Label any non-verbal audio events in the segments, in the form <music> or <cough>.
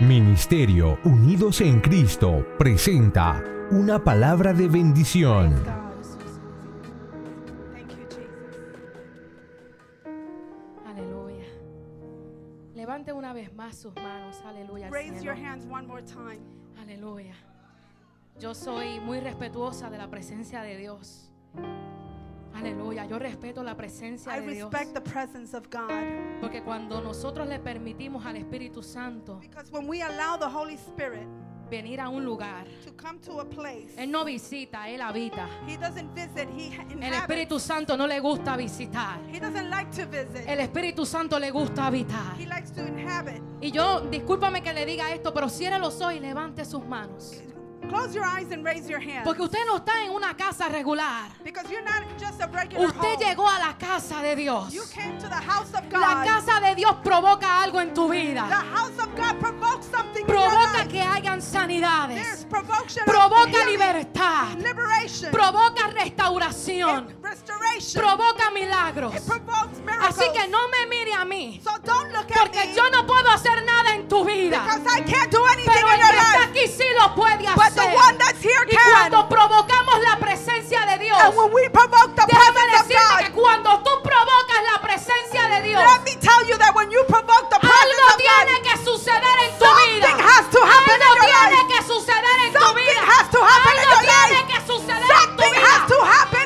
Ministerio Unidos en Cristo presenta una palabra de bendición. Thank you, Jesus. Aleluya. Levante una vez más sus manos. Aleluya. al Raise your hands one more time. Aleluya. Yo soy muy respetuosa de la presencia de Dios. Aleluya. Yo respeto la presencia I de Dios. respect the presence of God Porque cuando nosotros le permitimos al Espíritu Santo because when we allow the Holy Spirit venir a un lugar, to come to a place, Él no visita, Él habita. He doesn't visit, He El inhabits. Espíritu Santo no le gusta visitar. He doesn't like to visit. El Espíritu Santo le gusta habitar. He likes to inhabit. Y yo, discúlpame que le diga esto, pero cierre los ojos y levante sus manos. Close your eyes and raise your hands. Porque usted no está en una casa regular. Because you're not just a regular Usted home. llegó a la casa de Dios. You came to the house of La God. casa de Dios provoca algo en tu The vida. house of God provokes something in your Provoca life. que hayan There's sanidades. Provoca libertad. liberation, Provoca restauración. restoration. Provoca milagros. It provokes miracles. Así que no me mire a mí. So don't look at Porque me yo no puedo hacer nada en tu vida. because I can't do anything Pero in el your que está life. aquí sí lo puede But the hacer. one that's here Y can. cuando provocamos la presencia de Dios, And when we provoke the presence of que God, cuando tú provocas la presencia de Dios, let me tell you that when you provoke the presence algo of tiene God, que suceder en tu vida. Something has to happen in Algo your tiene life. que suceder en tu Something vida. has to happen in Algo your tiene life. que suceder en tu something vida. has to happen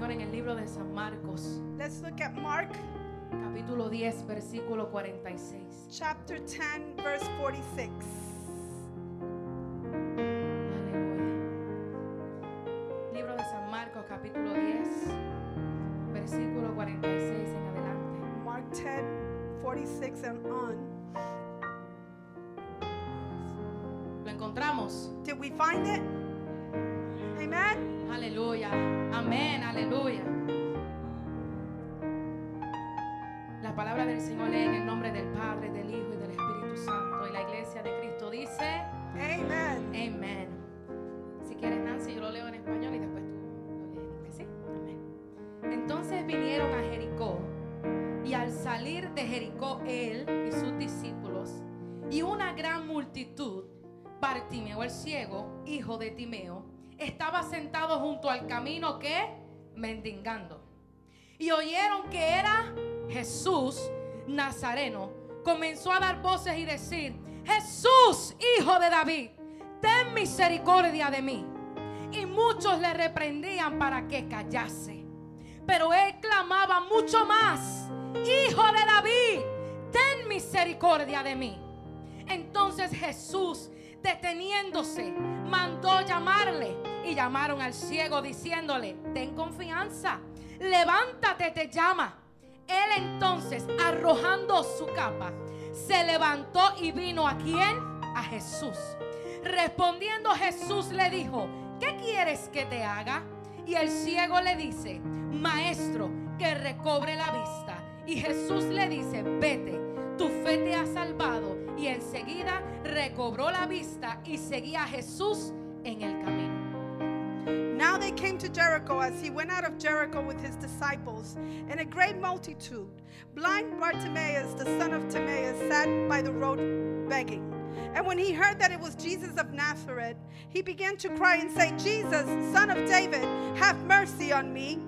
Señor en el libro de San Marcos, Let's look at Mark capítulo 10, versículo 46. chapter 10, verse 46. Aleluya. Libro de San Marcos, capítulo 10, versículo 46 en adelante. Mark 10, 46 and on. ¿Lo encontramos? Did we find it? Aleluya. Amén. Aleluya. La palabra del Señor lee en el nombre del Padre, del Hijo y del Espíritu Santo. Y la iglesia de Cristo dice: amen, Amén. Si quieres, Nancy, yo lo leo en español y después tú lo lees en inglés. Entonces vinieron a Jericó. Y al salir de Jericó, él y sus discípulos y una gran multitud, Bartimeo el ciego, hijo de Timeo, estaba sentado junto al camino que mendigando. Y oyeron que era Jesús Nazareno. Comenzó a dar voces y decir, Jesús, hijo de David, ten misericordia de mí. Y muchos le reprendían para que callase. Pero él clamaba mucho más, Hijo de David, ten misericordia de mí. Entonces Jesús, deteniéndose, mandó llamarle llamaron al ciego diciéndole, ten confianza, levántate, te llama. Él entonces, arrojando su capa, se levantó y vino a quién? A Jesús. Respondiendo Jesús le dijo, ¿qué quieres que te haga? Y el ciego le dice, maestro, que recobre la vista. Y Jesús le dice, vete, tu fe te ha salvado. Y enseguida recobró la vista y seguía a Jesús en el camino. Now they came to Jericho as he went out of Jericho with his disciples, and a great multitude. Blind Bartimaeus, the son of Timaeus, sat by the road begging. And when he heard that it was Jesus of Nazareth, he began to cry and say, Jesus, son of David, have mercy on me.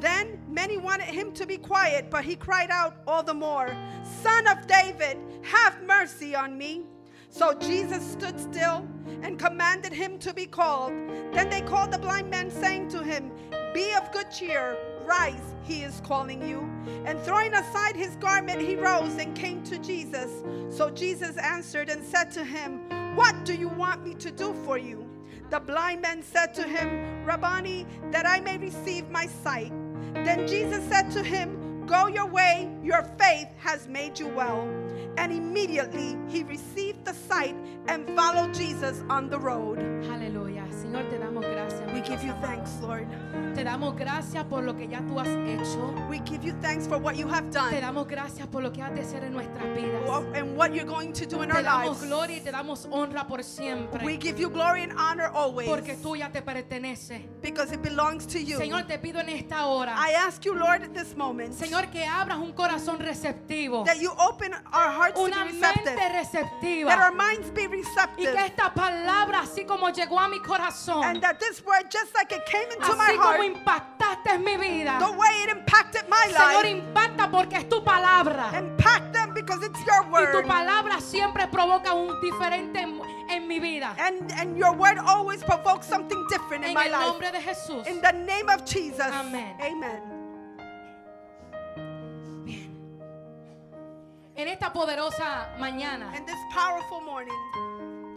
Then many wanted him to be quiet, but he cried out all the more, Son of David, have mercy on me. So Jesus stood still and commanded him to be called. Then they called the blind man, saying to him, Be of good cheer, rise, he is calling you. And throwing aside his garment, he rose and came to Jesus. So Jesus answered and said to him, What do you want me to do for you? The blind man said to him, Rabboni, that I may receive my sight. Then Jesus said to him, Go your way, your faith has made you well. And immediately he received the sight and followed Jesus on the road. Aleluya. Señor, te damos gracias. We give you thanks, Lord. Te damos gracias por lo que ya tú has hecho. We give you thanks for what you have Te done damos gracias por lo que has de hacer en nuestras vidas. and what you're going to do in our Te damos lives. gloria y te damos honra por We siempre. give you glory and honor always Porque tuya te pertenece. because it belongs to you. Señor, te pido en esta hora, I ask you, Lord, at this moment, Señor, que abras un corazón receptivo, that you open our hearts to be mente receptive, receptiva. that our minds be Y receptive, que esta palabra, así como llegó a mi corazón, and that this word, just like it came into my así como heart, impactaste mi vida, the way it impacted my Señor, life, impacta porque es tu palabra. impact them because it's your word. Y tu palabra siempre provoca un diferente en, mi vida. And, and your word always provokes something different in En my el life. nombre de Jesús. In the name of Jesus. Amen. Amen. En esta poderosa mañana, And this powerful morning,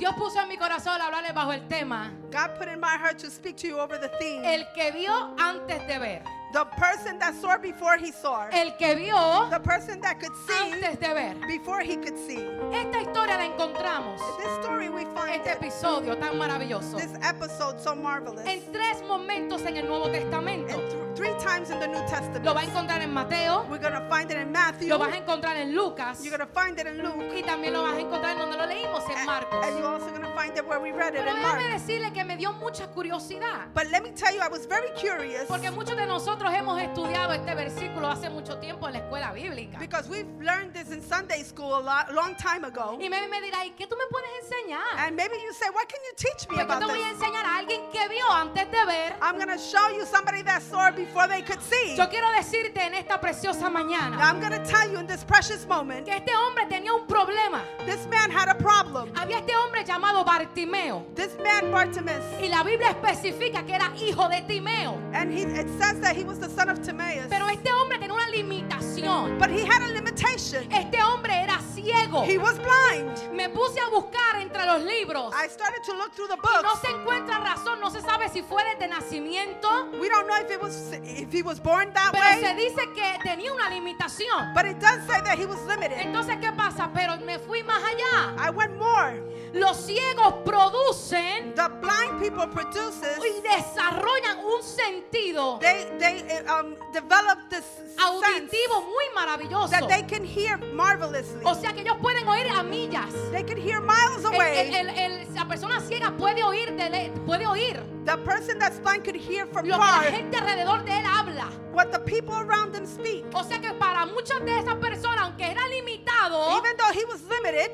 Dios puso en mi corazón hablarle bajo el tema, God put in my heart to speak to you over the theme. el que vio antes de ver. The person that saw before he saw. El que vio the person that could see antes de ver. before he could see. Esta historia la encontramos, This story we find este episodio tan maravilloso, this episode so marvelous. en tres momentos en el Nuevo Testamento. th- three times in the New Testament. Lo va a encontrar en Mateo, We're going to find it in Matthew. lo vas a encontrar en Lucas You're going to find it in Luke. y también lo vas a encontrar en donde lo leímos, en And, Marcos. and you're also going to find it where we read it Pero in Mark. decirle que me dio mucha curiosidad. But let me tell you, I was very curious Porque muchos de nosotros hemos estudiado este versículo hace mucho tiempo en la escuela bíblica. because we've learned this in Sunday school a lot, long time ago. Y me, me dirá, ¿y qué tú me puedes enseñar? And maybe you say, what can you teach me Pues yo about te voy a enseñar a alguien que vio antes de ver. I'm going to show you somebody that saw before they could see. Yo quiero decirte en esta preciosa Now, mañana I'm going to tell you in this precious moment, que este hombre tenía un problema. this man had a problem. Había este hombre llamado Bartimeo. This man, Bartimaeus, Y la Biblia especifica que era hijo de Timeo. and he, it says that he was the son of Timaeus. Pero este hombre tenía una limitación. But he had a limitation. Este hombre era ciego. He was blind. Me puse a buscar entre los libros. I started to look through the Y no books. se encuentra razón, no se sabe si fue desde nacimiento, We don't know if it was if he was born that pero se way, dice que tenía una limitación. but it does say that he was limited. Entonces, ¿qué pasa? Pero me fui más allá. I went more. Los ciegos producen The blind people produces y desarrollan un sentido they they uh, um, develop this sense auditivo muy maravilloso. that they can hear marvelously. O sea que ellos pueden oír a millas. They can hear miles away. el- el- el- la persona ciega puede oír, de puede oír The person that's blind could hear from lo que la gente alrededor de él habla. what the people around them speak. O sea que para muchas de esas personas, aunque era limitado, Even though he was limited,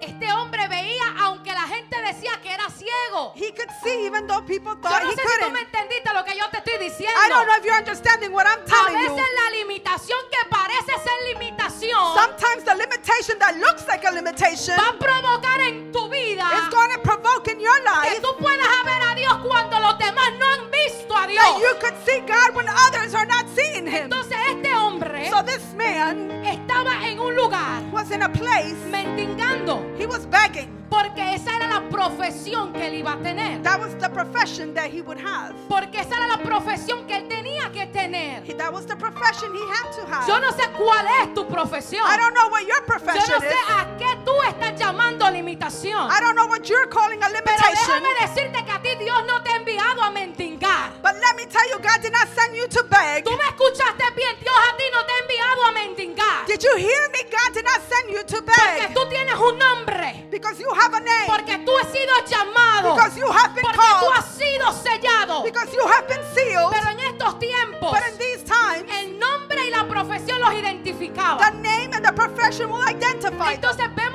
este hombre veía, aunque la gente decía que era ciego. he could see even though people Yo thought no he sé si tú me entendiste lo que yo te estoy diciendo. I don't know if you're understanding what I'm A telling veces you. la limitación que parece ser limitación Sometimes the limitation that looks like a limitation va a provocar en tu vida is going to provoke in your que life tú puedas ver a Dios cuando los demás no han visto a Dios. that you could see God when others are not seeing him. Entonces este hombre So this man estaba en un lugar was in a place, mendigando he was begging. porque esa era la profesión que él iba a tener. That was the profession that he would have. Porque esa era la profesión que él tenía que tener. He- That was the profession he had to have. Yo no sé cuál es tu profesión. I don't know what your Yo profession no sé is. a qué tú estás llamando limitación. I don't know what you're calling a Pero limitation. déjame decirte que a ti Dios no te ha enviado a mendigar. But let me tell you, God did not send you to beg. Tú me escuchaste bien, Dios a ti no te ha enviado a mendigar. Did you hear me? God did not send you to Porque beg. tú tienes un nombre. Because you have a name. Porque tú has sido llamado. Because you have been Porque tú called. has sido sellado. Because you have been sealed. Pero en estos tiempos, But in these times, el nombre y la profesión los identificaba. the name and the profession will identify. Entonces vemos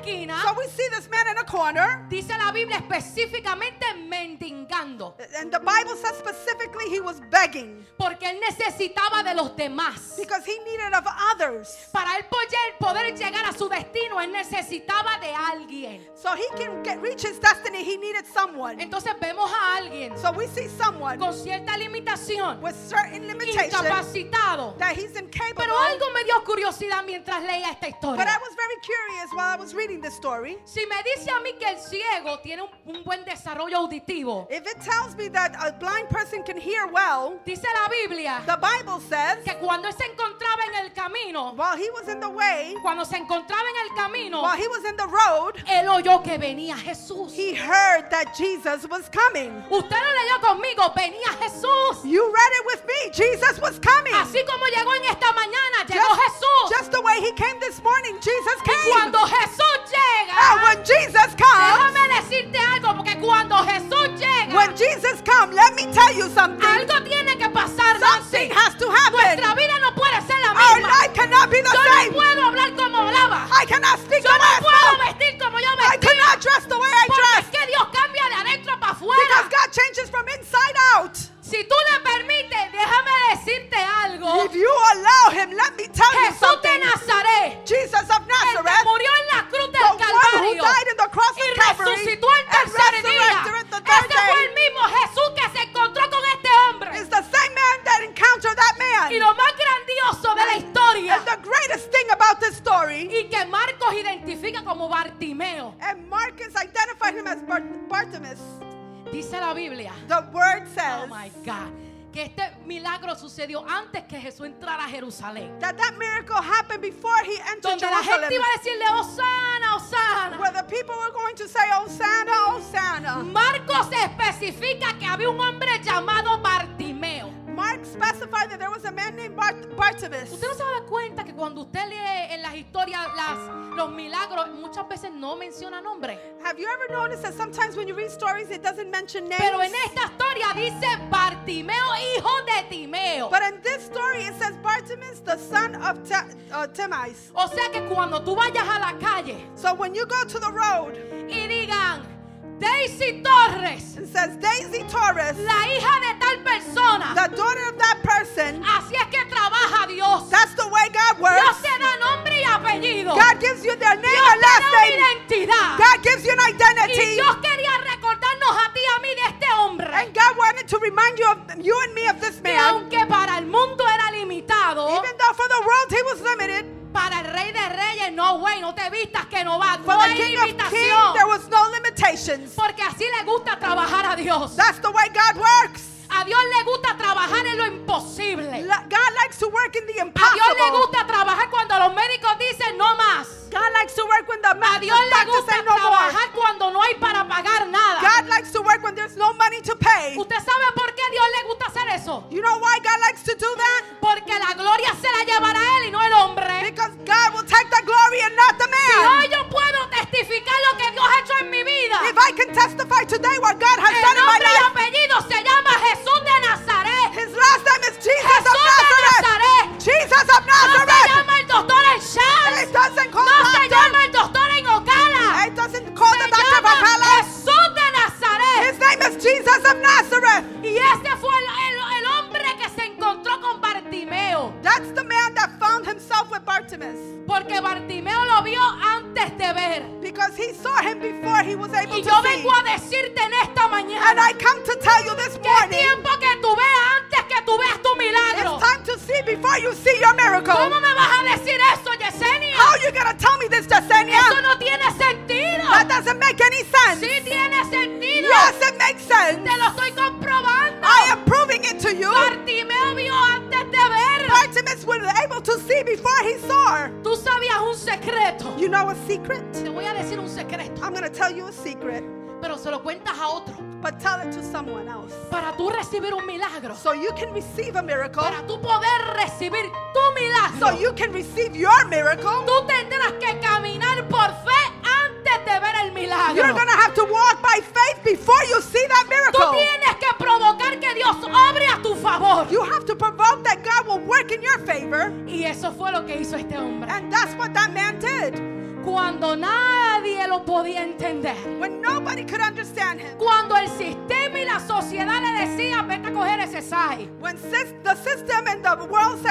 esquina. So we see this man in a corner. Dice la Biblia específicamente mendigando. And the Bible says specifically he was begging Porque él necesitaba de los demás. because he needed of others. Para él poder, poder llegar a su destino, él necesitaba de alguien. So he can get, reach his destiny, he needed someone. Entonces vemos a alguien So we see someone con cierta limitación, with certain limitations incapacitado. that he's incapable. Pero algo me dio curiosidad mientras leía esta But I historia. was very curious while I was reading the story. Si me dice a mí que el ciego tiene un, un buen desarrollo auditivo, If it tells me that a blind person can hear well, dice la Biblia the Bible says que cuando él se encontraba en el camino, while he was in the way, cuando se encontraba en el camino, while he was in the road, él oyó que venía Jesús. he heard that Jesus was coming. Usted lo leyó conmigo, venía Jesús. You read it with me. Jesus was coming. Así como llegó en esta mañana, llegó Just, Jesús. just the way he came this morning, Jesus Y came. cuando Jesús And llega, when Jesus comes, déjame decirte algo, porque cuando Jesús llega, when Jesus comes, let me tell you something. algo tiene que pasar, Nancy. Something has to happen. Nuestra vida no puede ser la Our misma. life cannot be the Yo no same. puedo hablar como hablaba. I cannot speak Yo the way no I puedo vestir como yo I vestía. cannot dress the way I Porque dress. es que Dios cambia de adentro para Because afuera. God changes from inside out. Si tú le permites, déjame decirte algo. If you allow him, let me tell you Jesús de something. Nazaret, Jesus of el que Nazareth, murió en la cruz del Calvario y Calvary resucitó el tercer día. Ese fue el mismo Jesús que se encontró con este hombre. is the same man that encountered that Y man. lo más grandioso de la historia And the greatest thing about this story, y que Marcos identifica como Bartimeo. and Marcus identified him as Bar- Bartimaeus. Dice la Biblia. The word Oh says my God. Que este milagro sucedió antes que Jesús entrara a Jerusalén. that that miracle happened before he entered Donde la gente Jerusalem. iba a decirle, Osana, Osana. Where the people were going to say, Hosanna, Hosanna. Marcos especifica que había un hombre llamado Bartimeo. Specified that there was a man named Bart- Bartimaeus. Usted no se da cuenta que cuando usted lee en las historias las, los milagros, muchas veces no menciona nombre. Have you ever noticed that sometimes when you read stories, it doesn't mention names? Pero en esta historia dice Bartimeo, hijo de Timeo. But in this story, it says Bartimaeus, the son of Ta- uh, Timaeus. O sea que cuando tú vayas a la calle So when you go to the road, y digan Daisy Torres, it says Daisy Torres, la hija de tal persona, the daughter of that person. así es que trabaja Dios. That's the way God Dios works. te da nombre apellido. God gives you their name Dios and last name. identidad. God gives you an Y identity. Dios quería recordarnos a ti y a mí de este hombre. And God wanted to remind you of you and me of this Que man. aunque para el mundo era limitado, Even though for the world he was limited, para el rey de reyes no no te vistas que no va. For No hay King limitación. there was no limitations. Porque así le gusta trabajar a Dios. That's the way God works. A Dios le gusta trabajar en lo imposible. La- God likes to work in the A Dios le impossible. gusta trabajar cuando los médicos dicen no más. God likes to work when the, A Dios le gusta no more. trabajar cuando no hay para pagar nada. God likes to work when there's no money to pay. ¿Usted sabe por qué Dios le gusta hacer eso? You know why God likes to do that? Porque la gloria se la llevará Él y no el hombre. Because God will take the glory and not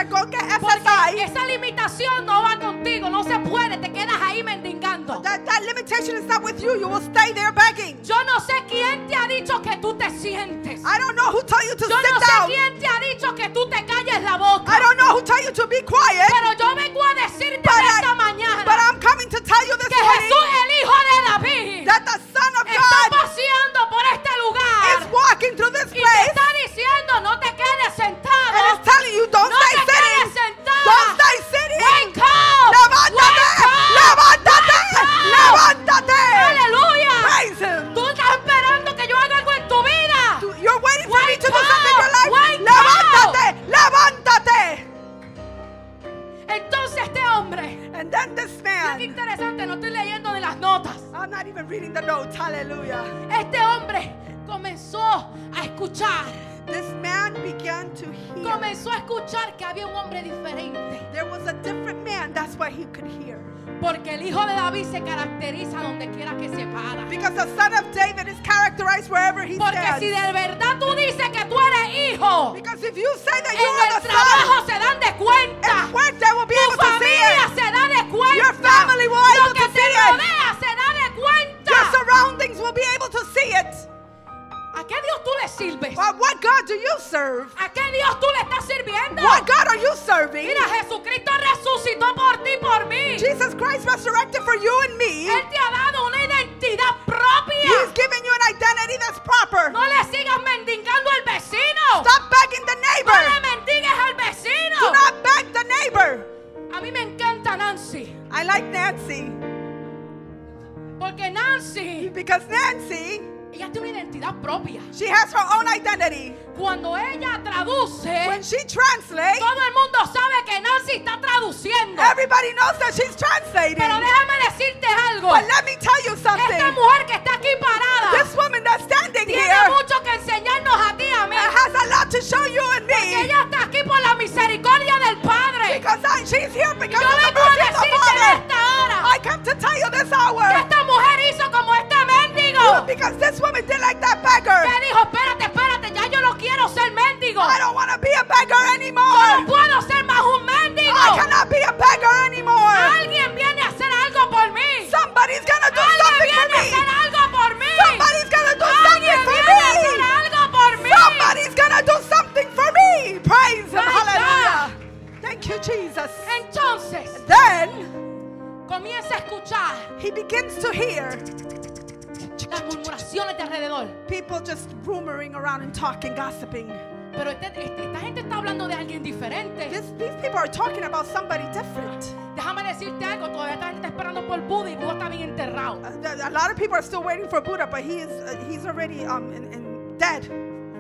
get Porque SSI, esa limitación no va contigo, no se puede, te quedas ahí mendigando. that, that limitation is not with you. You will stay there begging. Yo no sé quién te ha dicho que tú te sientes. I don't know who told you to Yo no sit sé down. quién te ha dicho que tú te calles la boca. I don't know who told you to be quiet. Pero yo vengo a decirte But, esta I, mañana but I'm coming to tell you this que Jesús, morning el Hijo de David, that the propia. she has her own identity. Cuando ella traduce, When she translates, todo el mundo sabe que Nancy está traduciendo. everybody knows that she's translating. Pero déjame decirte algo. But let me tell you Esta something. mujer que está aquí parada This woman that's standing tiene here mucho que enseñarnos a ti a mí. has a lot to show you and Porque me. ella está aquí por la misericordia del Padre. Because I, she's here because Yo of the mercy of the Father. esta hora I come to tell you this que hour. esta mujer puedo ser más un mendigo. I cannot be a beggar anymore. Alguien viene a hacer algo por mí. Somebody's gonna do Alguien something for viene a hacer me. algo por mí. Somebody's gonna do Alguien something for viene a hacer me. algo por mí. Somebody's gonna do something for me. Praise Him. Hallelujah. Thank you, Jesus. Entonces, Then comienza comienza a escuchar he begins to hear las murmuraciones de alrededor. people just rumoring around and talking, gossiping. Pero este- este- esta gente está hablando de alguien diferente. This, these people are talking about somebody different. Déjame decirte algo, todavía esta gente está esperando por Buda y Buda está bien enterrado. Uh, th- a lot of people are still waiting for Buddha, but he is uh, he's already um in, in dead.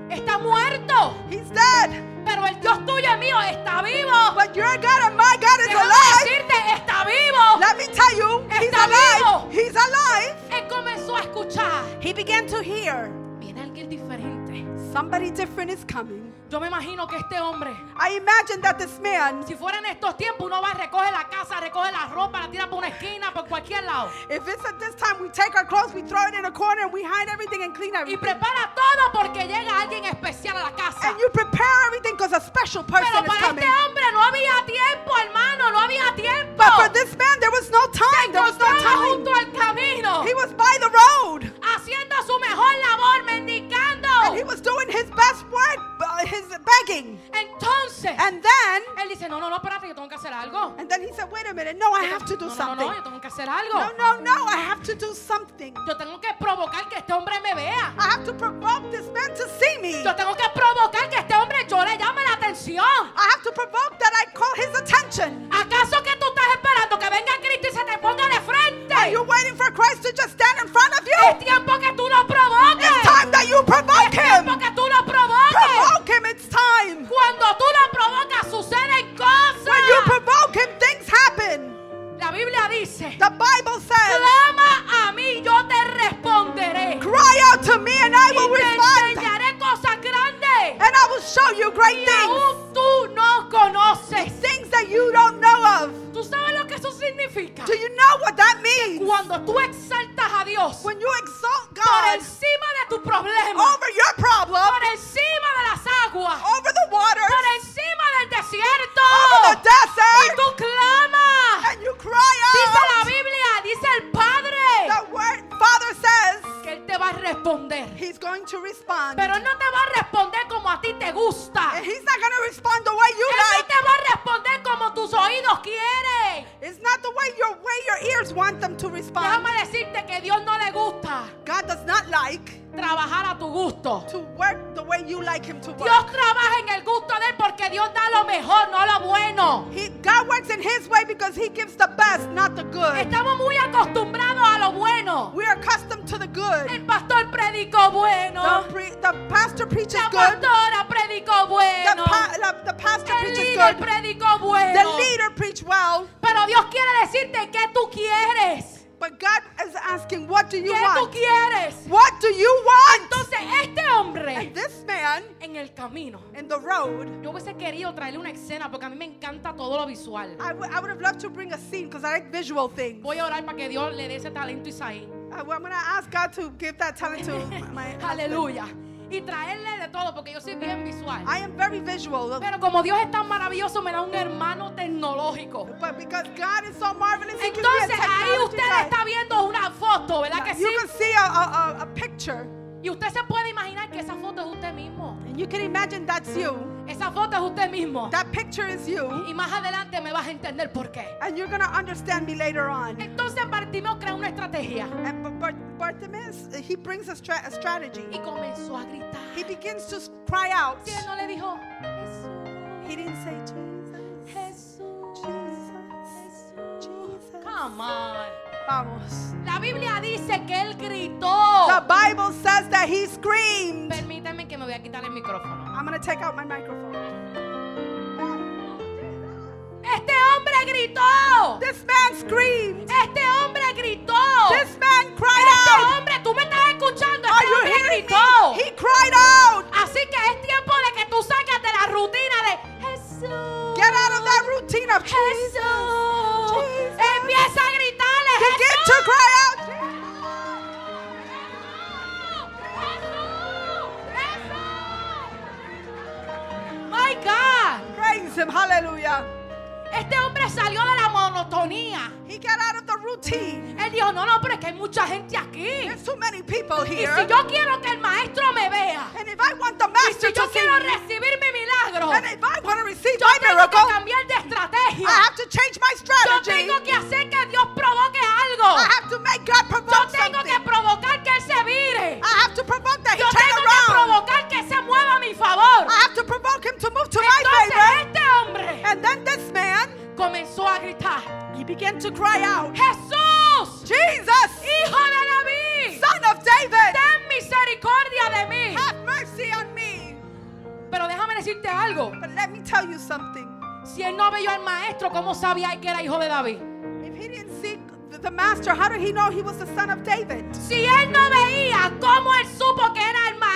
Está muerto, He's dead. pero el Dios tuyo y mío está vivo. But your God and my God is Déjame alive. decirte, está vivo. Let me tell you, he's Está alive. vivo. He's alive. Él comenzó a escuchar. He began to hear Viene alguien diferente. Somebody different is coming. Yo me imagino que este hombre, I imagine that this man, si fuera en estos tiempos, uno va, recoge la casa, recoge la ropa, la tira por una esquina, por cualquier lado. if it's at this time, we take our clothes, we throw it in a corner, and we hide everything and clean Y everything. prepara todo porque llega alguien especial a la casa. And you prepare everything because a special person Pero is para coming. este hombre no había tiempo, hermano, no había tiempo. But for this man, there was no time. There was no Encontraba time. junto al camino, He was by the road. haciendo su mejor labor, mendigando. And he was doing his best work, uh, his begging. Entonces, And then, él dice, no, no, no, espérate, yo tengo que hacer algo. and then he said, wait a minute, no, I have to do no, no, no, something. no, yo tengo que hacer algo. No, no, no, I have to do something. Yo tengo que provocar que este hombre me vea. I have to provoke this man to see me. Yo tengo que provocar que este hombre yo le llame la atención. I have to provoke that I call his attention. ¿Acaso que tú esperando que venga Cristo y se te ponga de frente? Are you waiting for Christ to just stand in front of Es you? tiempo que tú lo provoques. It's time that you provoke Es tiempo him. que tú lo provoques. Provoke him, it's time. Cuando tú lo provocas suceden cosas. When you provoke him, things happen. La Biblia dice, The Bible says, clama a mí, yo te responderé. cry out to me and I will respond. Enseñaré cosas grandes. And I will show you great Y things. aún tú no conoces. Things that you don't know of. ¿Tú sabes lo que eso significa? Do you know what that means? Cuando tú exaltas a Dios When you exalt por God encima de tu problema, over your problem, por encima de las aguas, over the waters, por encima del desierto, over the y desert, tú clamas. He's going to respond. Pero no te va a responder como a ti te gusta. And He's not going to respond the way you Él no like. te va a responder como tus oídos quieren. It's not the way your way your ears want them to respond. Déjame decirte que Dios no le gusta God does not like trabajar a tu gusto. to work the way you like Him to Dios work. trabaja en el gusto de Él porque Dios da lo mejor, no lo bueno. He, God works in His way because He gives the best, not the good. Estamos muy acostumbrados a lo bueno. We are accustomed to the good. El pastor predicó bueno. The, pre, the pastor preaches La good. pastora predicó The, bueno. pa, the, the pastor El preaches líder good. predicó The bueno. leader preach well. Pero Dios quiere decirte qué tú quieres. But God is asking, what do you ¿Qué tú want? quieres? What do you want? Entonces este hombre And this man en el camino. in the road, Yo hubiese querido traerle una escena porque a mí me encanta todo lo visual. I would I would have loved to bring a scene because I like visual things. Voy a orar para que Dios le dé ese talento a Isaí. I, am going to ask God to give that talent to <laughs> my husband. Y traerle de todo porque yo soy bien visual. I am very visual. Pero como Dios es tan maravilloso, me da un hermano tecnológico. But because God is so marvelous, He gives me a Entonces ahí usted guy. está viendo una foto, ¿verdad que sí? You can see a, a, a, a picture, Y usted se puede imaginar que esa foto es usted mismo. and you can imagine that's you. Esa foto es usted mismo. That picture is you, Y más adelante me vas a entender por qué. and you're going to understand me later on. Entonces Bartimeo crea una estrategia And Bartimaeus, he brings a, stra- a strategy. y comenzó a gritar. He begins to cry out. Si él no le dijo, He Jesús, didn't say Jesus. Jesús, Jesus. Jesus. Come on. Vamos. La Biblia dice que él gritó. The Bible says that he screamed. Permítame que me voy a quitar el micrófono. I'm going to take out my microphone. Este hombre gritó. This man screamed. Este hombre gritó. This man cried Este out. hombre, tú me estás escuchando. Are Este you hombre hearing gritó. me? He cried out. Así que es tiempo de que tú saques de la rutina de Jesús. Get out of that routine of Jesus. Jesús. him. Hallelujah. Este hombre salió de la monotonía. He got out of the routine. Él dijo, no, no, pero es que hay mucha gente aquí. There's too many people here. Y si yo quiero que el maestro me vea. And if I want the master y si yo to quiero recibir mi milagro. And if I want to receive yo my tengo miracle, que cambiar de estrategia. I have to change my strategy. Yo tengo que hacer que Dios provoque algo. I have to make God provoke yo tengo something. que provocar que Él se vire. I have to provoke that he yo turn tengo around. que provocar que se mueva a mi favor. I have to provoke him to move to Entonces, my favor hombre And then this man, comenzó a gritar, he began to cry out, Jesús, Jesus, hijo de David, son of David, ten misericordia de mí. have mercy on me. Pero déjame decirte algo. But let me tell you something. Si él no vio al maestro, ¿cómo sabía que era hijo de David? If he didn't see the- master, how did he know he was the son of David? Si él no veía, ¿cómo él supo que era el maestro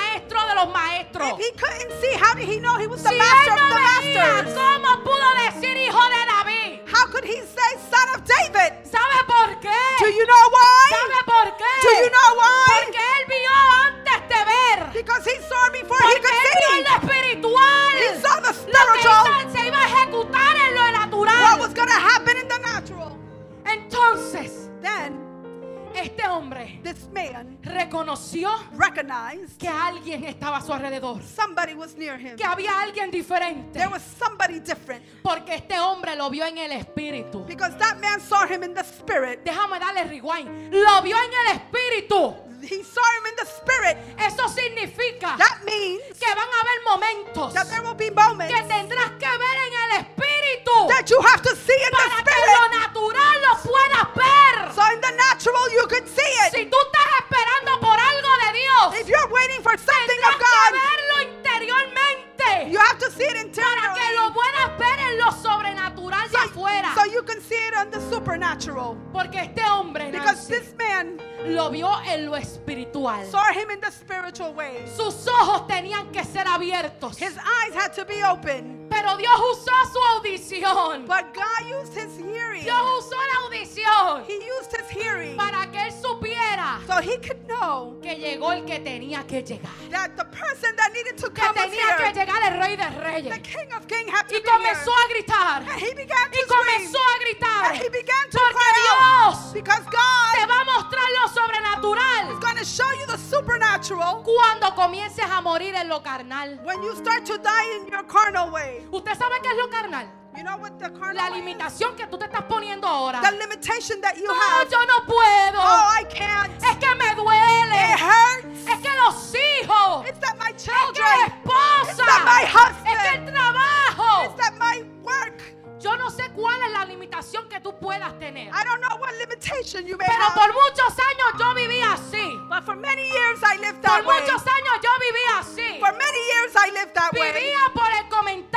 If he couldn't see, how did he know he was the Si él master of no the veía, masters? ¿cómo pudo decir hijo de David? How could he say son of David? ¿Sabe por qué? Do you know why? ¿Sabe por qué? Do you know why? Porque él vio antes de ver. Because he saw before he Porque could él vio en lo see. espiritual. He saw the Lo que spiritual, se iba a ejecutar en lo what natural. was going to happen in the natural. Entonces, este hombre this man reconoció recognized que alguien estaba a su alrededor. somebody was near him. Que había alguien diferente. There was somebody different Porque este hombre lo vio en el espíritu. because that man saw him in the spirit. Déjame darle rewind. Lo vio en el espíritu. He saw him in the spirit. Eso significa That means que van a haber momentos that there will be moments que tendrás que ver en el espíritu that you have to see in the para que lo spirit. natural lo puedas ver. So in the natural you could see Si it. tú estás esperando por algo de Dios, If you're waiting for something of que God, verlo interiormente you have to see it para que lo internally. puedas ver en lo sobrenatural de afuera. So you can see it on the supernatural. Porque este hombre Because Nancy, this man lo vio en lo espiritual. saw him in the spiritual way. Sus ojos tenían que ser abiertos. His eyes had to be open. Pero Dios usó su audición. But God used his hearing. Dios usó la audición He used his hearing para que él supiera so he could know que llegó el que tenía que llegar. that the person that needed to Que come was tenía que llegar el rey de The reyes. King of Kings had to Y comenzó a gritar. And he began to Y scream. comenzó a gritar. And he began to Porque. Dios Because te God va a mostrar lo sobrenatural going to show you the supernatural cuando comiences a morir en lo carnal. when you start to die in your carnal way. ¿Usted sabe qué es lo carnal? You know what the La way is? limitación que tú te estás poniendo ahora. The limitation that you No, have. yo no puedo. Oh, I can't. Es que me It duele. hurts. Es que los hijos. It's that my Es que la children. esposa. It's that my husband. Es que el trabajo. It's that my work. Yo no sé cuál es la limitación que tú puedas tener. I don't know what limitation you may Pero have. por muchos años yo viví así. But for many years I lived Por that way. muchos años yo viví así. For many years I lived that way. Vivía por el comentario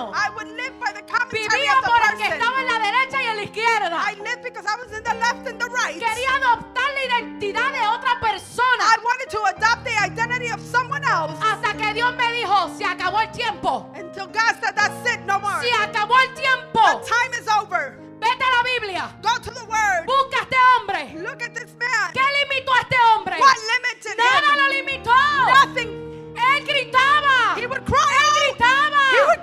hermano. I would live by the Vivía of the por el que person. estaba en la derecha y en la izquierda. I lived because I was in the left and the right. Quería adoptar la identidad de otra I persona. wanted to adopt the identity of someone else Hasta que Dios me dijo, se acabó el tiempo. until God said, That's it, no more. Se acabó el tiempo. The time is over. Vete a la Biblia. Go to the Word. Busca a este hombre. Look at this man. ¿Qué limitó a este hombre? What limited Nada him? lo limitó. Nothing. Él gritaba. He would cry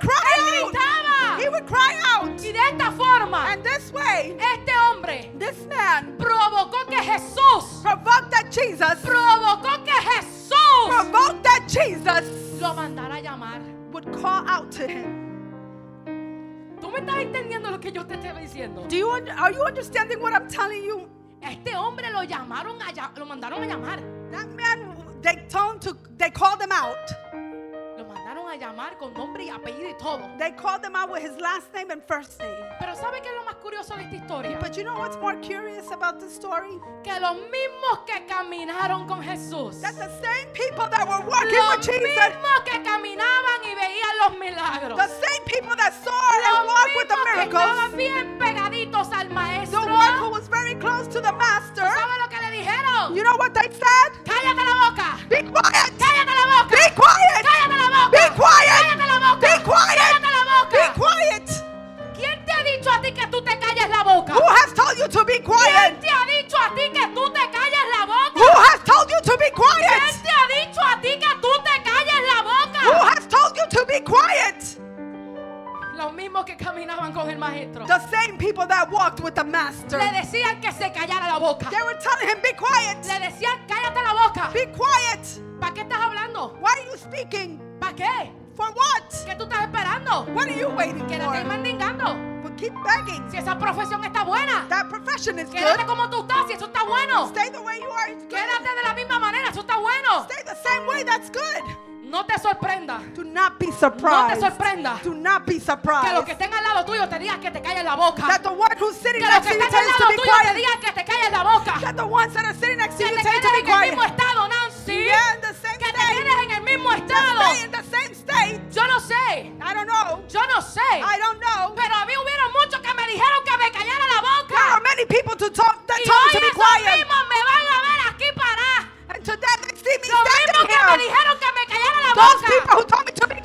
cry Él out. gritaba. He would cry out. Y de esta forma, And this way, este hombre this man provocó que Jesús, provoked that Jesus, provocó que Jesús provoked that Jesus lo mandara a llamar. would call out to him. ¿Tú me estás entendiendo lo que yo te estoy diciendo? Do you un- are you understanding what I'm telling you? Este hombre lo llamaron a llam- lo mandaron a llamar. That man, they told to, they called him out. A llamar con nombre y apellido y todo. They called him out with his last name and first name. Pero ¿sabe qué es lo más curioso de esta historia? But you know what's more curious about the story? Que los mismos que caminaron con Jesús, That the same people that were walking los with Jesus, mismos que caminaban y veían los milagros, the same people that saw los and walked with the mismos que miracles, estaban bien pegaditos al the maestro, one who was very close to the master, ¿sabe lo que le dijeron? you know what they said? ¡Cállate la boca! Be quiet! Mismos que caminaban con el maestro. The same people that walked with the master. Le decían que se callara la boca. They were telling him, be quiet! Le decían, cállate la boca. Be quiet! ¿Para qué estás hablando? Why are you speaking? ¿Para qué? For what? ¿Qué tú estás esperando? What are you waiting Quédate for? mendigando. But keep begging. Si esa profesión está buena, That profession is quédate good. como tú estás, si eso está bueno. Stay the way you are. It's good. Quédate de la misma manera, eso está bueno. Stay the same way. That's good. No te sorprenda. Do not be No te surprised. sorprenda. Do not be Que los surprised. que estén al lado tuyo te digan que te calles la boca. That the one who's sitting Que los next que to you estén al tells you to lado be tuyo te quiet. digan que te calles la boca. That the ones that are sitting next to Que you te tell you quedes to be en el mismo quiet. estado, Nancy. Yeah, in the same Que te quedes en el mismo estado. stay in the same state. Yo no sé. I don't know. Yo no sé. I don't know. Pero a mí hubieron muchos que me dijeron que me callara la There are boca. many people to talk that Y told me hoy to be esos quiet. mismos me van a they see me Los mismos que me dijeron que me callara la Those boca. people who told me to be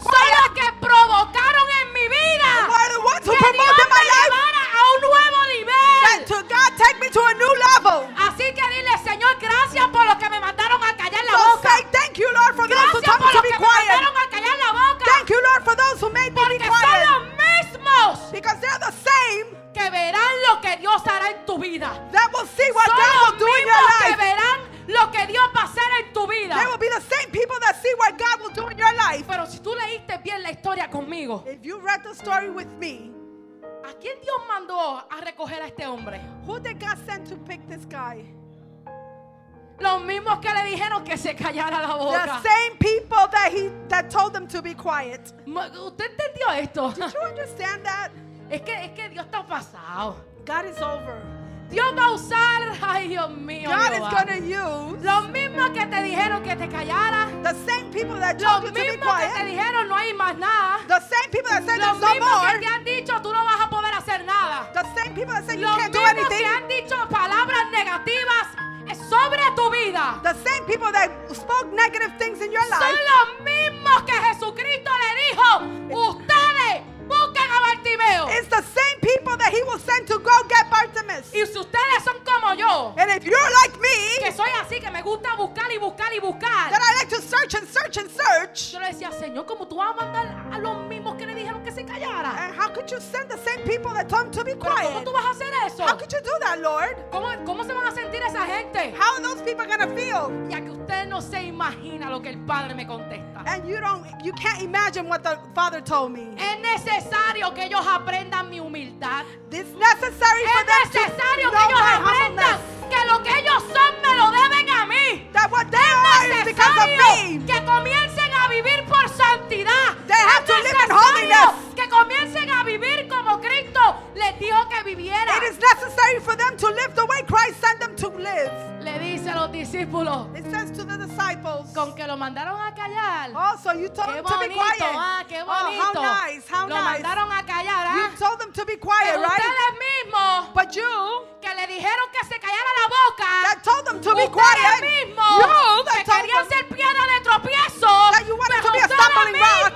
gonna feel? Ya que usted no se imagina lo que el Padre me contesta. And you don't, you can't imagine what the Father told me. Es necesario que ellos aprendan mi humildad. It's necessary for Es them to necesario que ellos aprendan que lo que ellos son me lo deben a mí. That what they are is because of necesario me. que comiencen a vivir por santidad. They have Es to live in necesario holiness. Que comiencen a vivir como Cristo les dijo que viviera. It is necessary for them to live the way Christ sent them to live. Le dice a los discípulos It says to the disciples, con que lo mandaron a callar. Oh, so you told them to be bonito, quiet. ah, qué Oh, how bonito. nice, how lo nice. mandaron a callar, ah. You told them to be quiet, Pero right? ustedes mismos But you que le dijeron que se callara la boca. that told them to be ustedes quiet, mismos you que that told querían them ser piedra de tropiezo. that you wanted to be a ustedes stumbling rock,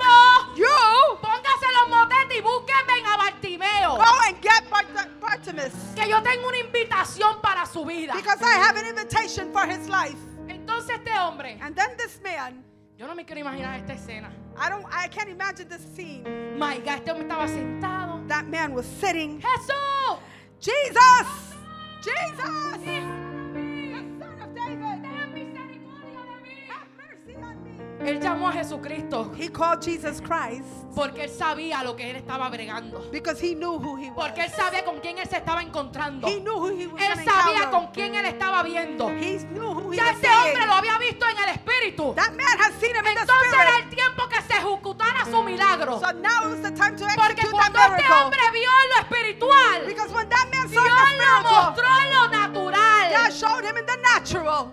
go and get Bart- Bartimaeus. Que yo tengo una invitación para su vida. Because I have an invitation for his life. Entonces este hombre, And then this man, yo no me quiero imaginar esta escena. I don't I can't imagine this scene. My God, este hombre estaba sentado. That man was sitting. Jesús, Jesus! Jesus! The Él llamó a Jesucristo He called Jesus Christ porque él sabía lo que él estaba bregando. because he knew who he was. Porque él sabía con quién él se estaba encontrando. He knew who he was Él sabía con quién él estaba viendo. He knew who he Ya was este hombre lo había visto en el espíritu. That man has seen him in the Entonces era spirit. el tiempo que se ejecutara su milagro. So now was the time to Porque execute that cuando este miracle. hombre vio en lo espiritual, Because when that man saw Dios the lo mostró en lo God natural. showed him in the natural.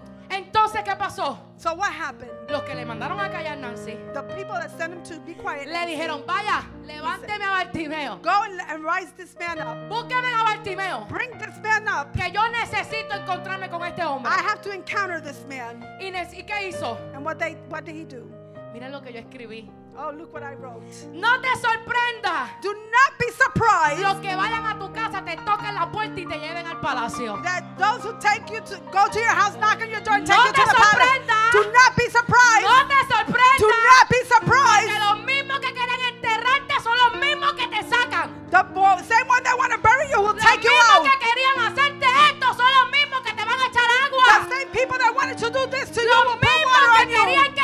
Entonces, ¿qué pasó? So what happened? Los que le mandaron a callar Nancy The people that sent him to be quiet le dijeron, vaya, levánteme a Bartimeo. go and, rise this man up. A Bartimeo. Bring this man up. Que yo necesito encontrarme con este hombre. I have to encounter this man. ¿Y, ne- ¿y qué hizo? And what they what did he do? Miren lo que yo escribí. Oh, look what I wrote. No te sorprenda Do not be surprised los que vayan a tu casa, te toquen la puerta y te lleven al palacio. that those who take you to go to your house, knock on your door, and take No you to the palace. sorprenda. Do not be surprised. No te Do sorprenda not be surprised. los mismos que quieren enterrarte son los mismos que te sacan. The same one that want to bury you will Los take you mismos out. que querían hacerte esto son los mismos que te van a echar The agua. same people that wanted to do this to you Los will put mismos water on you.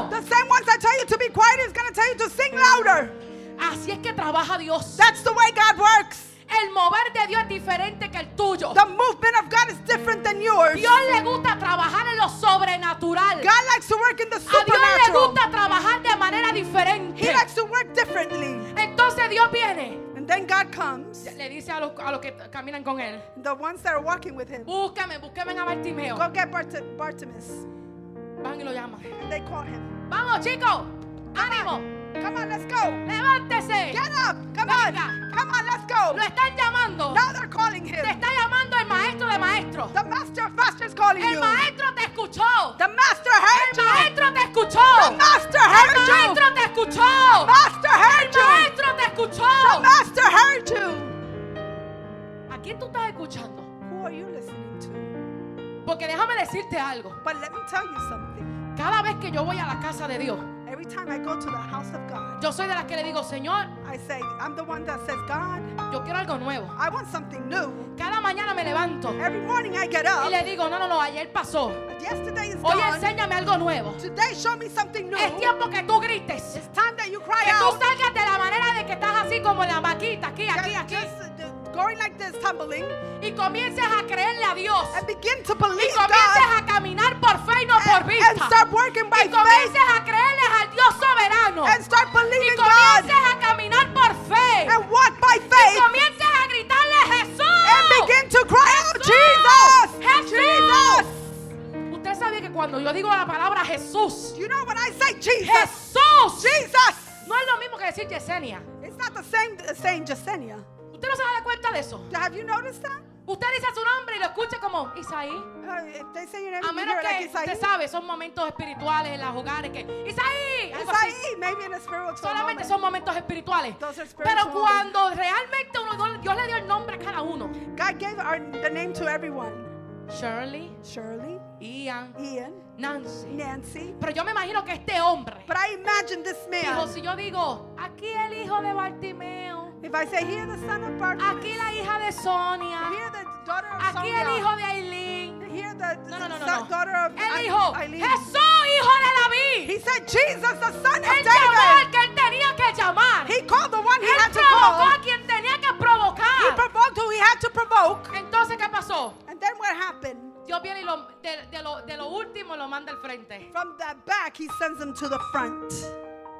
Más. The same ones that tell you to be quiet is going to tell you to sing louder. Así es que trabaja Dios. That's the way God works. El mover de Dios es diferente que el tuyo. The movement of God is different than yours. Dios le gusta trabajar en lo sobrenatural. God likes to work in the supernatural. A Dios le gusta trabajar de manera diferente. He likes to work differently. Entonces Dios viene, And then God comes, le dice a los, a los que caminan con él, the ones that are walking with him, búscame, búscame a Bartimeo. go get Bart- Bartimaeus. Van y lo llaman. And they call him. Vamos chicos, ánimo, Come on, let's go. levántese. Get up. Come on. Come on, let's go. Lo están llamando. Now they're calling Te him. está llamando el maestro de maestros. The master of masters calling El you. maestro te escuchó. The master heard El you. maestro te escuchó. The master El heard you. maestro te escuchó. Master El heard you. maestro te The escuchó. master heard you. ¿A quién tú estás escuchando? Who are you listening? Porque déjame decirte algo. But let me tell you something. Cada vez que yo voy a la casa de Dios, Every time I go to the house of God, yo soy de las que le digo, Señor, I say, I'm the one that says, God, yo quiero algo nuevo. I want something new. Cada mañana me levanto Every morning I get y up. le digo, no, no, no, ayer pasó. Yesterday is Hoy gone. enséñame algo nuevo. Today show me something new. Es tiempo que tú grites. It's time that you cry Que tú salgas de la manera de que estás así como la vaquita, aquí, aquí, aquí. just, going like this, tumbling, Y comiences a creerle a Dios. and begin to Y believe comiences God a caminar por fe y no por and, and vista. start working by Y comiences faith a creerle al Dios soberano. and start Y believing comiences God a caminar por fe. and walk by Y faith comiences a gritarle a Jesús. and begin to cry out. Jesus, Jesús. Jesus. Usted sabía que cuando yo digo la palabra Jesús, You know when I say Jesus, Jesús, Jesus, no es lo mismo que decir Yesenia. it's not the same as saying Jasenia. ¿Usted no se da cuenta de eso? Have you noticed that? Usted dice su nombre y lo escucha como Isaí. Uh, they say A menos like que Isaí. usted sabe, son momentos espirituales en los hogares que Isaí. Isaí, maybe in a spiritual Solamente moment. son momentos espirituales. Pero moments. cuando realmente uno, Dios le dio el nombre a cada uno. God gave our, the name to everyone. Shirley, Shirley, Ian, Ian, Nancy. Nancy. Pero yo me imagino que este hombre But I imagine this dijo, man. si yo digo, aquí el hijo de Bartimeo, If I say, here the son of Bartimaeus, aquí la hija de Sonia, here the daughter of aquí el Sonia, hijo de Aileen. here the, No, no, no, no, daughter of Él dijo, Eileen. Jesús, hijo de David. He said, Jesus, the son of Él llamó al David. que él tenía que llamar. He called the one he Él had to provocó call. a quien tenía que He provocar. provoked who he had to provoke. Entonces, ¿qué pasó? And then what happened? Dios viene y lo, de, de lo, de lo último lo manda al frente. From the back, he sends them to the front.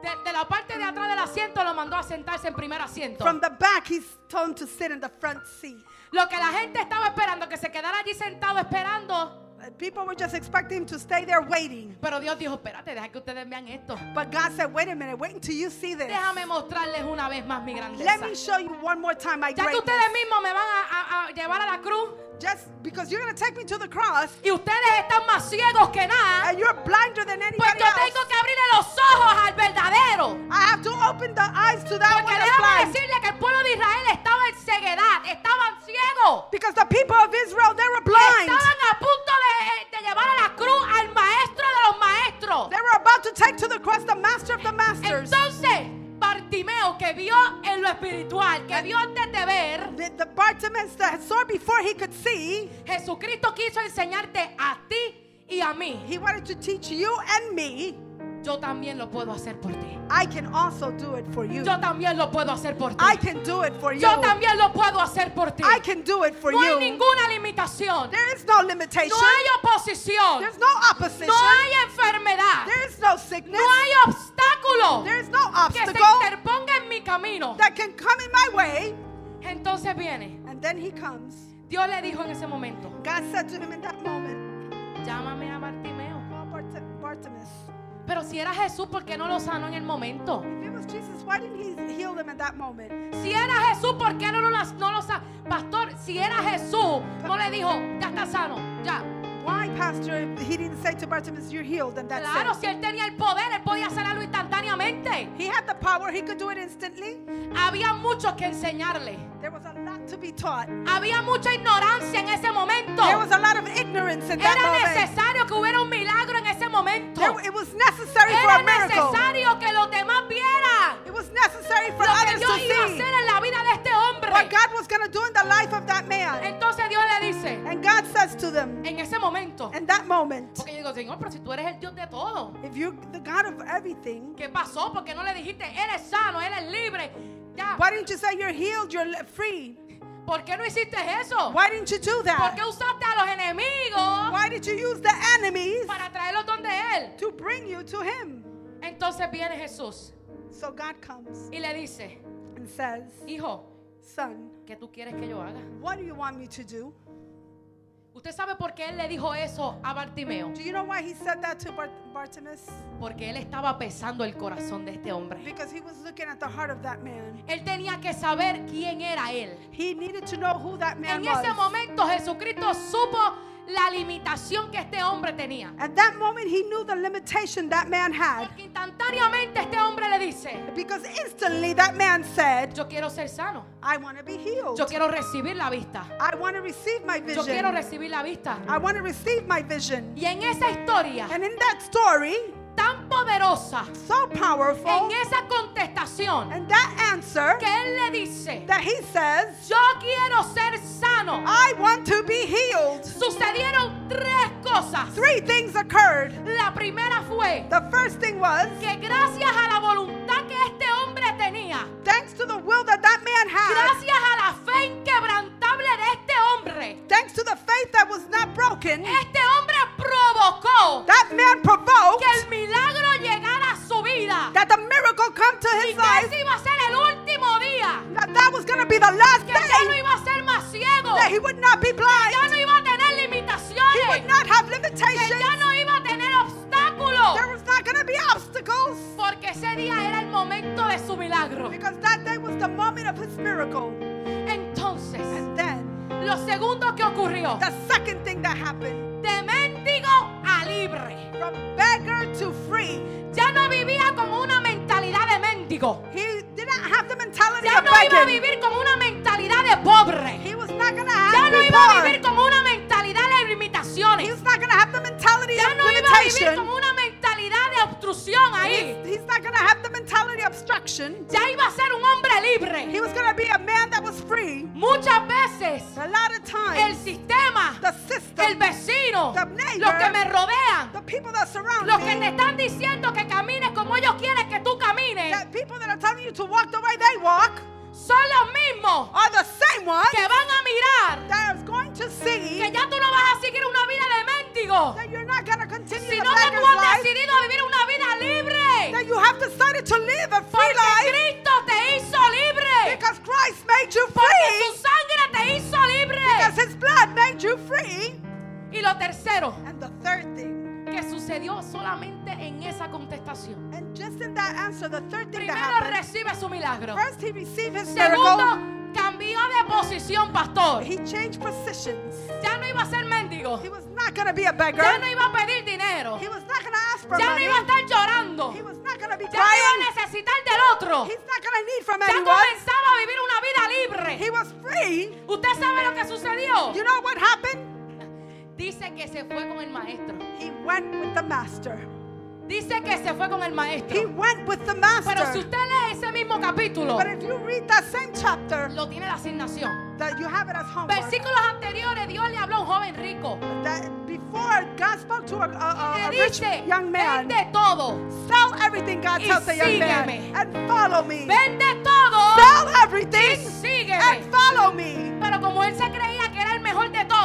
De, de la parte de atrás del asiento lo mandó a sentarse en primer asiento. From the back, he's told to sit in the front seat. Lo que la gente estaba esperando, que se quedara allí sentado esperando. Uh, People were just expecting him to stay there waiting. Pero Dios dijo, espérate, deja que ustedes vean esto. But God said, wait a minute, wait until you see this. Déjame mostrarles una vez más mi Let grandeza. me show you one more time my Ya que greatness. ustedes mismos me van a, a- a llevar a la cruz Just because you're going to take me to the cross y ustedes están más ciegos que nada, and you're blinder than pues anybody yo else, que abrirle los ojos al verdadero. I have to open the eyes to that Porque one that's blind. decirle que el pueblo de Israel estaba en ceguedad, estaban ciegos. Because the people of Israel, they were blind. Estaban a punto de, eh, de llevar a la cruz al maestro de los maestros. They were about to take to the cross the master of the masters. Entonces, Bartimeo, que vio en lo espiritual, que vio antes de ver, The, the Bartimaeus that saw before he could see, Jesucristo quiso enseñarte a ti y a mí. he wanted to teach you and me. Yo también lo puedo hacer por ti. I can also do it for you. Yo también lo puedo hacer por ti. I can do it for you. Yo también lo puedo hacer por ti. I can do it for No hay you. ninguna limitación. There is no limitation. No hay oposición. There's no opposition. No hay enfermedad. There is no sickness. No hay obstáculo There is no que se obstacle interponga en mi camino. that can come in my way. Entonces viene. And then he comes. Dios le dijo en ese momento, God said to him in that moment, llámame a Bartimeo. Call Bart- Bartimaeus. Pero si era Jesús, ¿por qué no lo sanó en el momento? If it was Jesus, why didn't he heal them at that moment? Si era Jesús, ¿por qué no lo, no lo sanó? Pastor, si era Jesús, no le dijo, ya está sano, ya. Pastor, he didn't say to Bartimaeus, You're healed, and that's Claro, it? si él tenía el poder, él podía hacerlo instantáneamente. He had the power, he could do it instantly. Había mucho que enseñarle. There was a lot to be taught. Había mucha ignorancia en ese momento. There was a lot of ignorance in that Era moment. necesario que hubiera un milagro en ese momento. There- it was necessary for Era a miracle. necesario que los demás vieran It was necessary for lo que others Dios to iba a see hacer en la vida de este hombre. What God was going to do in the life of that man. Entonces Dios le dice, And God says to them, en ese momento, in that moment, porque yo digo, Señor, pero si tú eres el Dios de todo, if you're the God of everything, ¿qué pasó? Porque no le dijiste, Él es sano, Él es libre. Ya. why didn't you say you're healed, you're free? ¿Por qué no hiciste eso? Why didn't you do ¿Por that? qué usaste a los enemigos Why did you use the enemies para traerlos donde Él? to bring you to him? Entonces viene Jesús So God comes y le dice, and says, hijo, Son, ¿qué tú quieres que yo haga? what do you want me to do? ¿Usted sabe por qué Él le dijo eso a Bartimeo? Do you know why he said that to Bart- Bartimaeus? Porque Él estaba pesando el corazón de este hombre. Because he was looking at the heart of that man. Él tenía que saber quién era Él. He needed to know who that man En ese was. momento Jesucristo supo la limitación que este hombre tenía. At that moment, he knew the limitation that man had. Porque instantáneamente este hombre le dice, Because instantly that man said, yo quiero ser sano, I want to be healed. yo quiero recibir la vista, I want to receive my yo quiero vision. recibir la vista. I want to receive my vision. Y en esa historia And in that story, tan poderosa, so powerful, en esa contestación and that answer que él le dice, that he says, yo quiero ser sano, I want to be healed. sucedieron tres cosas. Three things occurred. La primera fue The first thing was, que gracias a la voluntad que este hombre tenía, thanks to the will that that man had, gracias a la fe inquebrantable hombre, thanks to the faith that was not broken, este hombre provocó that man provoked que el milagro llegara a su vida. that the miracle come to Y his que life. ese iba a ser el último día. That that was going to be the last Que ya no day iba a ser más ciego. that he would not be Ya blind. no iba a tener He limitaciones. would not have Que limitations. ya no iba a tener obstáculos. There was not going to be obstacles Porque ese día era el momento de su milagro. because that day was the moment of his miracle. Entonces, And then lo segundo que ocurrió, the second thing that happened de mendigo a libre. from beggar to free, Ya no vivía con una mentalidad de mendigo. he didn't have the mentality Ya of no iba a vivir con una mentalidad de pobre. He was not going to Ya have no iba a vivir con una mentalidad de limitaciones. Have the mentality Ya of no iba a vivir limitation. con una mentalidad de obstrucción ahí. He's, he's not going to have the mentality of obstruction. Ya iba a ser un hombre libre. He was going to be a man that was free. Muchas veces A lot of el times, sistema, the el system, vecino, the neighbor, los que me rodean, the people that surround los que te me, están diciendo que camines como ellos quieren que tú camines, that people that are telling you to walk the way they walk, son los mismos are the same ones que van a mirar that are going to see que ya tú no that you're not going to continue the sino que tú has life, decidido vivir una vida libre. that you have decided to live a free Porque life Cristo te hizo libre. because Christ made you Porque free, su sangre te hizo libre. because his blood made you free. Y lo tercero And the third thing, que sucedió solamente en esa contestación. and just in that answer, the third thing that Primero happened, recibe su milagro. first he received his Segundo, miracle, cambió de posición, pastor. he changed positions. Ya no iba a ser mendigo. He was not to be a Ya beggar. no iba a pedir dinero. He was not to ask for Ya no iba a estar llorando. He was not to be Ya no iba a necesitar del otro. He's not to need from Ya anyone. comenzaba a vivir una vida libre. He was free. ¿Usted sabe lo que sucedió? You know what happened? Dice que se fue con el maestro. He went with the master. Dice que se fue con el He maestro. went with the Pero si master. usted lee ese mismo capítulo, But if you read that same chapter, lo tiene la asignación. that you have it as homework. Versículos anteriores, Dios le habló a un joven rico. That before God spoke to a, a, a, a Le rich dice, young man, vende todo. sell everything God Y tells the young man, and follow me. Vende todo. Sell Y everything sígueme. and follow me. Pero como él se creía que era el mejor de todo,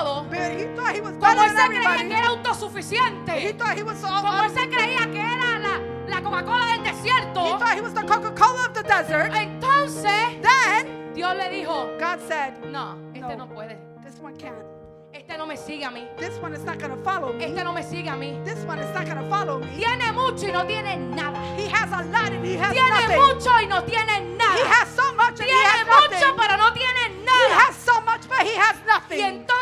He thought he was como él se creía que era He autosuficiente, thought he was all, como él se creía que era la, la Coca-Cola del he desierto, thought he was the Coca-Cola of the desert. entonces Then Dios le dijo, God said, no, este No. no puede, This one can't. este no me sigue a mí, This one is not to follow me. este no me sigue a mí. This one is not to follow me. Tiene mucho y no tiene nada. He has a lot and he has Tiene nothing. mucho y no tiene He nada. has so much and he Tiene has mucho nothing. pero no tiene He nada. has so much but he has Y nothing. entonces se encuentra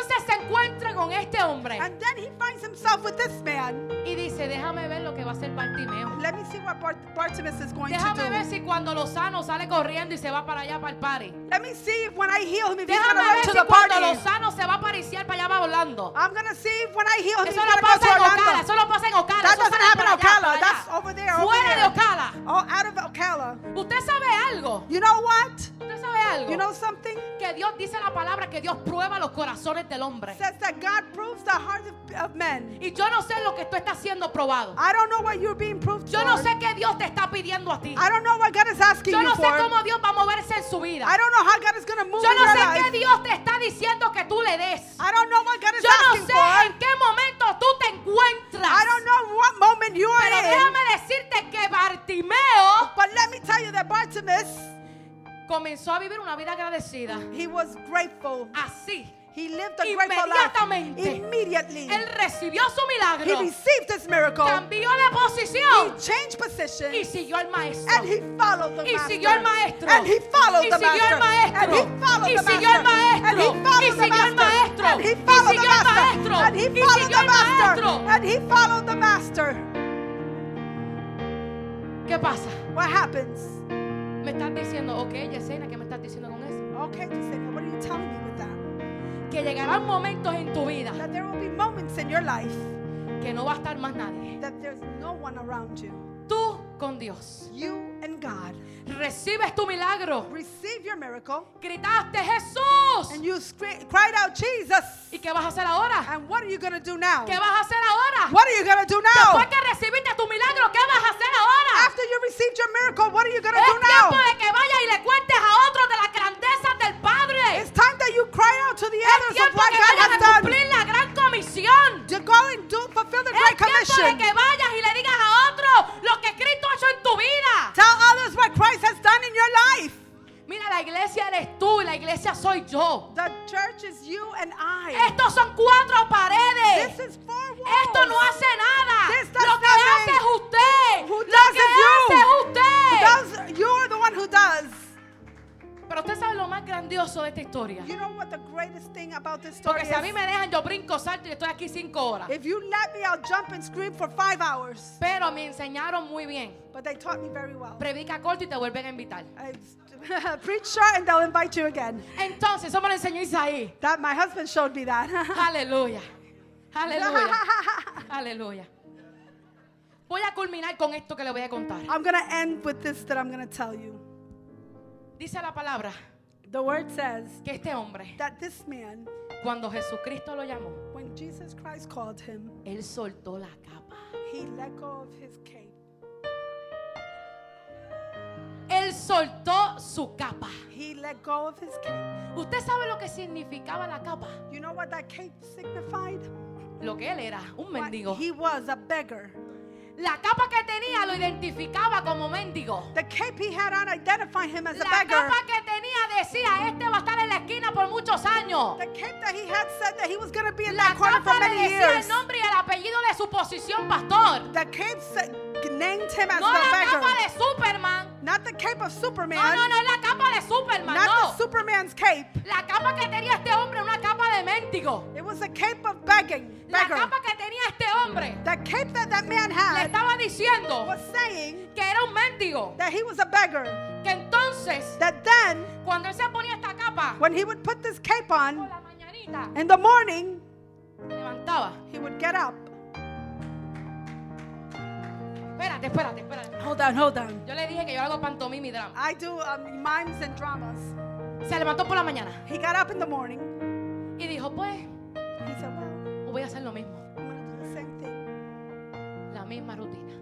con este hombre And then he finds himself with this man. y dice, déjame ver lo que va a hacer Bartimeo. Let me see what Bart- Bartimaeus is going to Déjame ver do. si cuando lo sano sale corriendo y se va para allá para el party. Let me see if when I heal him if he's to Déjame run ver to si the cuando lo sano se va a pariciar para allá va volando. I'm to see if when I heal him he's Eso no to go to en Ocala, Orlando. eso no pasa en Ocala. That doesn't happen in allá, Ocala. That's over there, over Fuera de. Ocala. Oh, out of Ocala. Usted sabe algo. You know what? Algo. You know something? que Dios dice la palabra que Dios prueba los corazones del hombre. Says that God proves the heart of, of men. Y yo no sé lo que tú estás siendo probado. I don't know what you're being proved Yo no sé qué Dios te está pidiendo a ti. I don't know what God is asking Yo you no sé for. cómo Dios va a moverse en su vida. I don't know how God is going to move Yo no sé qué Dios te está diciendo que tú le des. I don't know what God is Yo no sé for. en qué momento tú te encuentras. I don't know what moment you Pero are in. déjame decirte que Bartimeo But let me tell you that Bartimaeus, comenzó a vivir una vida agradecida. he was grateful. Así. He lived a grateful life. Immediately. Él recibió su He milagro. received this miracle. Cambió de He posición. changed position. Y siguió al maestro. And he followed the Y master. siguió al maestro. And he followed Y the siguió master. al maestro. And he followed Y the siguió al master. And he maestro. Y followed the siguió al master. maestro. And he followed the master. maestro. And he followed the master. maestro. And he followed the master. ¿Qué pasa? What happens? Me estás diciendo, ok, Yesenia, ¿qué me estás diciendo con eso? Okay, Yesenia, what are you telling me with that? Que llegarán momentos en tu vida That there will be moments in your life que no va a estar más nadie. that there's no one around you. Tú con Dios. You and God. Recibes tu milagro. Receive your miracle. Gritaste Jesús. And you cried out, Jesus. ¿Y qué vas a hacer ahora? And what are you going to do now? ¿Qué vas a hacer ahora? What are you going to do now? Después que recibiste tu milagro, ¿qué vas a hacer ahora? After you received your miracle, what are you going to Es do tiempo now? de que vayas y le cuentes a otros de las grandezas del Padre. It's time that you cry out to the Es others of tiempo what God has done. cumplir la gran comisión. To go and do fulfill the Es Great tiempo de Commission. que vayas y le digas a otros lo que Cristo hecho en tu vida. Tell others what Christ has done in your life. Mira, la iglesia eres tú y la iglesia soy yo. The church is you and I. Estos son cuatro paredes. This is four walls. Esto no hace nada. This does Lo que nothing. hace es usted. Who Lo does que is you. hace es usted. Does, you're the one who does. Pero usted sabe lo más grandioso de esta historia. You know what the greatest thing about this story Porque si a mí me dejan, yo brinco, salto y estoy aquí cinco horas. If you let me, I'll jump and scream for five hours. Pero me enseñaron muy bien. But they taught me very well. Predica corto y te vuelven a invitar. <laughs> Preach short and they'll invite you again. Entonces, eso me lo enseñó Isaí. That my husband showed me that. <laughs> Aleluya. Aleluya. <laughs> Aleluya. Voy a culminar con esto que le voy a contar. I'm going to end with this that I'm going to tell you. Dice la palabra The word says que este hombre, that this man, cuando Jesucristo lo llamó, when Jesus Christ called him, él soltó la capa. he let go of his cape. Él soltó su capa. He let go of his cape. ¿Usted sabe lo que significaba la capa? You know what that cape signified? Lo que él era, un What mendigo. He was a beggar. La capa que tenía lo identificaba como mendigo. The cape he had on identified him as a La beggar. capa que tenía decía, este va a estar en la esquina por muchos años. The cape that he had said that he was going to be in La that corner for capa le many decía years. el nombre y el apellido de su posición pastor. The cape said, named him as No the la capa de Superman. Not the cape of Superman. No, no, no la capa de Superman, Not no. the Superman's cape. La capa que tenía este hombre una capa de mendigo. It was a cape of begging. La capa que tenía este hombre The cape that that man le had estaba diciendo was saying que era un mendigo. that he was a beggar. Que entonces, That then, cuando él se ponía esta capa, when he would put this cape por on la mañanita, in the morning, levantaba. he would get up. Espérate, espérate, espérate. Hold on, hold on. Yo le dije que yo hago pantomima y drama. I do um, mimes and dramas. Se levantó por la mañana He got up in the morning. y dijo, pues, He said, Well, voy a hacer lo mismo. La misma rutina.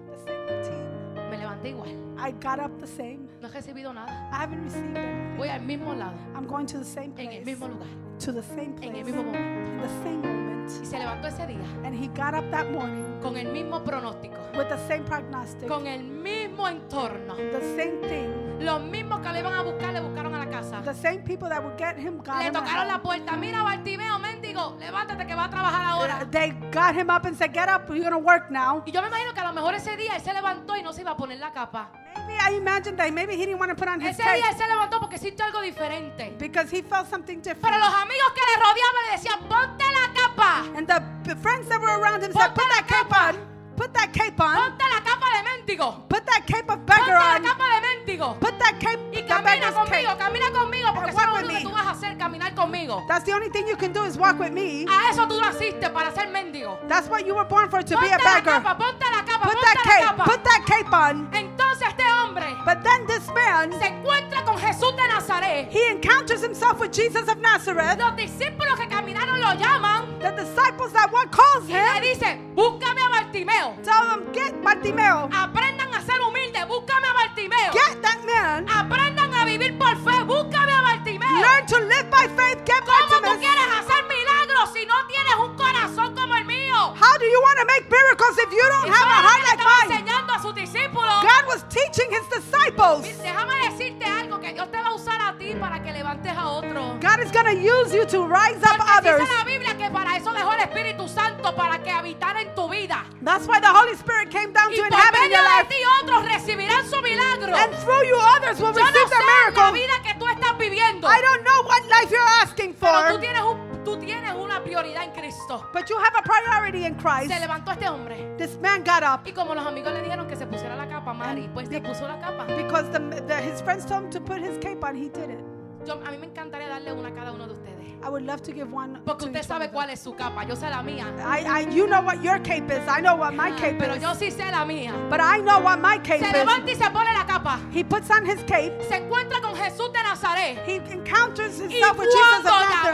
Me levanté igual. I got up the same. No he recibido nada. I haven't received anything. Voy al mismo lado, I'm going to the same en el place. mismo lugar, To the same en el place. mismo momento. The same moment. Y se levantó ese día And he got up that morning con el mismo pronóstico, with the same prognostic. con el mismo entorno. The same thing. Los mismos que le iban a buscar, le buscaron a la casa. The same people that would get him got Le him tocaron la puerta. Mira, Bartimeo, mendigo, levántate que va a trabajar ahora. They got him up and said, Get up, you're going to work now. Y yo me imagino que a lo mejor ese día él se levantó y no se iba a poner la capa. Maybe I imagine that maybe he didn't want to put on his Ese día él se levantó porque sintió algo diferente. because he felt something Pero different. los amigos que le rodeaban le decían, ponte la capa. And the friends that were around him said, Put that capa. on. Put that cape on. Ponte la capa de mendigo. Put that cape of Ponte beggar la on. capa de mendigo. Put that cape, Y the camina beggar's conmigo, cape. camina conmigo, porque eso es lo walk with único que me. tú vas a hacer, caminar conmigo. That's the only thing you can do is walk with me. A eso tú naciste, para ser mendigo. That's what you were born for, to be Ponte a la beggar. capa, ponte la capa, Put ponte that la cape, capa. put that cape on. Entonces este hombre But then this man, se encuentra con Jesús de Nazaret. he encounters himself with Jesus of Nazareth. Los discípulos que caminaron lo llaman The disciples that one calls y le him dicen, búscame a Bartimeo. tell him, Get Bartimeo. Aprendan a ser humildes, búscame a Bartimeo. Get that man. Aprendan a vivir por fe, búscame a Bartimeo. Learn to live by faith. Get ¿Cómo tú Bartimaeus. quieres hacer milagros si no tienes un corazón como el mío? How do you want to make miracles if you don't have a heart like mine? A sus discípulos. God was teaching his disciples. Déjame decirte algo, que Dios te va a usar a ti para que levantes a otro. God is going to use you to rise up Porque others. dice la Biblia que para eso dejó el Espíritu Santo, para que habitara en tu vida. That's why the Holy Spirit came down Y to por inhabit in medio your de life. ti otros recibirán su milagro. And through you, others will Yo no receive sé their la miracle. vida que tú estás viviendo, I don't know what life you're asking pero tú for, tienes, un, tú tienes una prioridad en Cristo. but you have a priority in Christ. Se levantó este hombre. This man got up Y como los amigos le dijeron que se pusiera la capa, Mari, pues se puso la capa. because the, the, his friends told him to put his cape on. He did it. Yo, a mí me encantaría darle una a cada uno de ustedes. I would love to give one. Porque usted sabe cuál es su capa. Yo sé la mía. I, I, you know what your cape is. I know what my Ah, cape Pero is. yo sí sé la mía. But I know what my cape Se is. levanta y se pone la capa. He puts on his cape. Se encuentra con Jesús de Nazaret. He encounters Y himself with Jesus of Nazareth.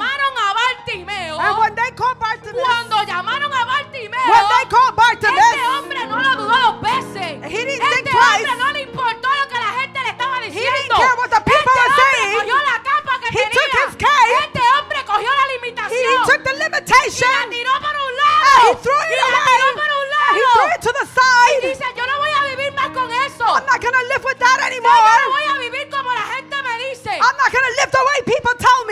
Bartimeo, And when they call Bartimaeus, cuando llamaron a Bartimeo, when they call este Bartimaeus, hombre no lo dudó dos veces. He didn't este think twice. hombre no le importó lo que la gente le estaba didn't diciendo. care what the people este were hombre saying. cogió la capa que He tenía. took his cape. Este hombre cogió la he limitación. took the y la limitation tiró por un and lado. he threw y it la away. tiró por un And he threw it to the Y side. dice, yo no voy a vivir más con eso. I'm not to live with that Yo no anymore. voy a vivir como la gente me dice. I'm not to live the way people tell me.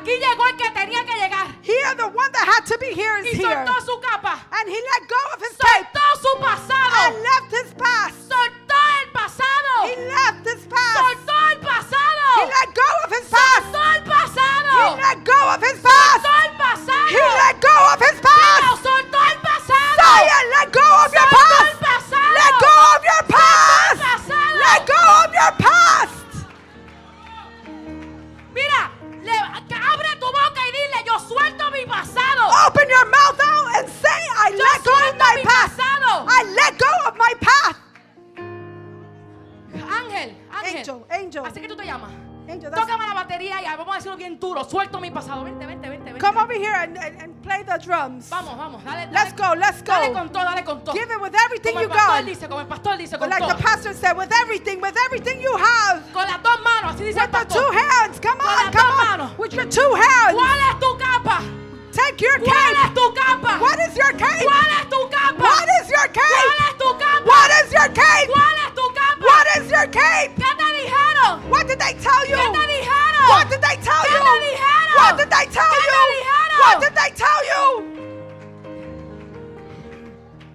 Aquí llegó el que tenía que llegar. Here, the one that had to be here is Y here. su capa. And he let go of his Soltó su pasado. and left his past. Soltó el pasado. He left his past. Soltó el pasado. He let go of his past. Soltó el pasado. He let go of batería y vamos a decirlo bien duro. Suelto mi pasado. Vente, vente, vente. vente. Come over here and, and, and play the drums. Vamos, vamos. Dale, dale. Let's go, let's Dale go. con todo, dale con todo. Give it with everything Como you pastor got. dice, como el pastor dice, con like todo. the pastor said, with everything, with everything you have. Con las dos manos, así dice el With the two hands. Come on, come on. manos. With your two hands. ¿Cuál es tu capa? Take your ¿Cuál es tu capa? What is your cape? ¿Cuál es tu capa? What is your ¿Cuál cape? es tu capa? What is your cape? ¿Cuál es tu capa? What is your cape? ¿Qué te dijeron? What did they tell you? ¿Qué te dijeron? What did they tell ¿Qué you? What did they tell ¿Qué te you? What did they tell you?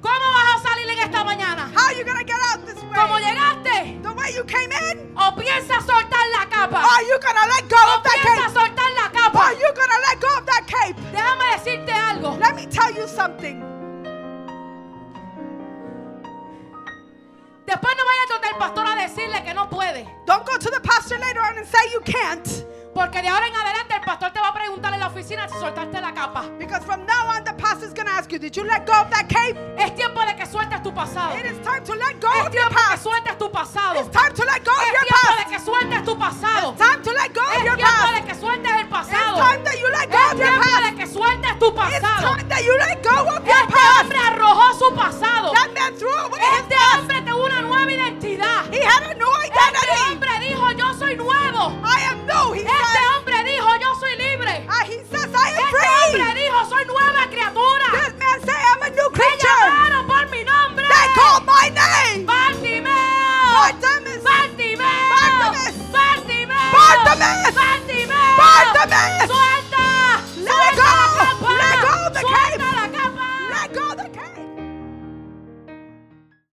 ¿Cómo vas a salir en esta mañana? How are you gonna get out this ¿Cómo way? llegaste? The way you came in? ¿O piensas soltar la capa? Are you gonna let go ¿O of that piensas cape? soltar la capa? Are you gonna let go of that cape? Déjame decirte algo. Let me tell you something. Después no vayas donde el pastor a decirle que no puede. Don't go to the pastor later on and say you can't. Porque de ahora en adelante el pastor te va a preguntar en la oficina si soltaste la capa. Because from now on the pastor's going to ask you, did you let go of that cape? Es tiempo de que sueltes tu pasado. It is time to let go es of your past. Es tiempo de que sueltes tu pasado. It's time to let go of your past. Es tiempo de que sueltes tu pasado. It's time to let go of your este past. Es tiempo de que sueltes pasado. Es tiempo de que sueltes tu pasado. Este hombre arrojó su pasado. That man threw away este hombre tuvo una nueva identidad. He had a new este identity. Este hombre dijo, yo soy nuevo. I am new. Este Ah, he says, I. Este hombre dijo, soy nueva criatura. This man say, I'm a new creature. They call my name. Bartimeo. Bartimaeus. Bartimeo. Bartimeo.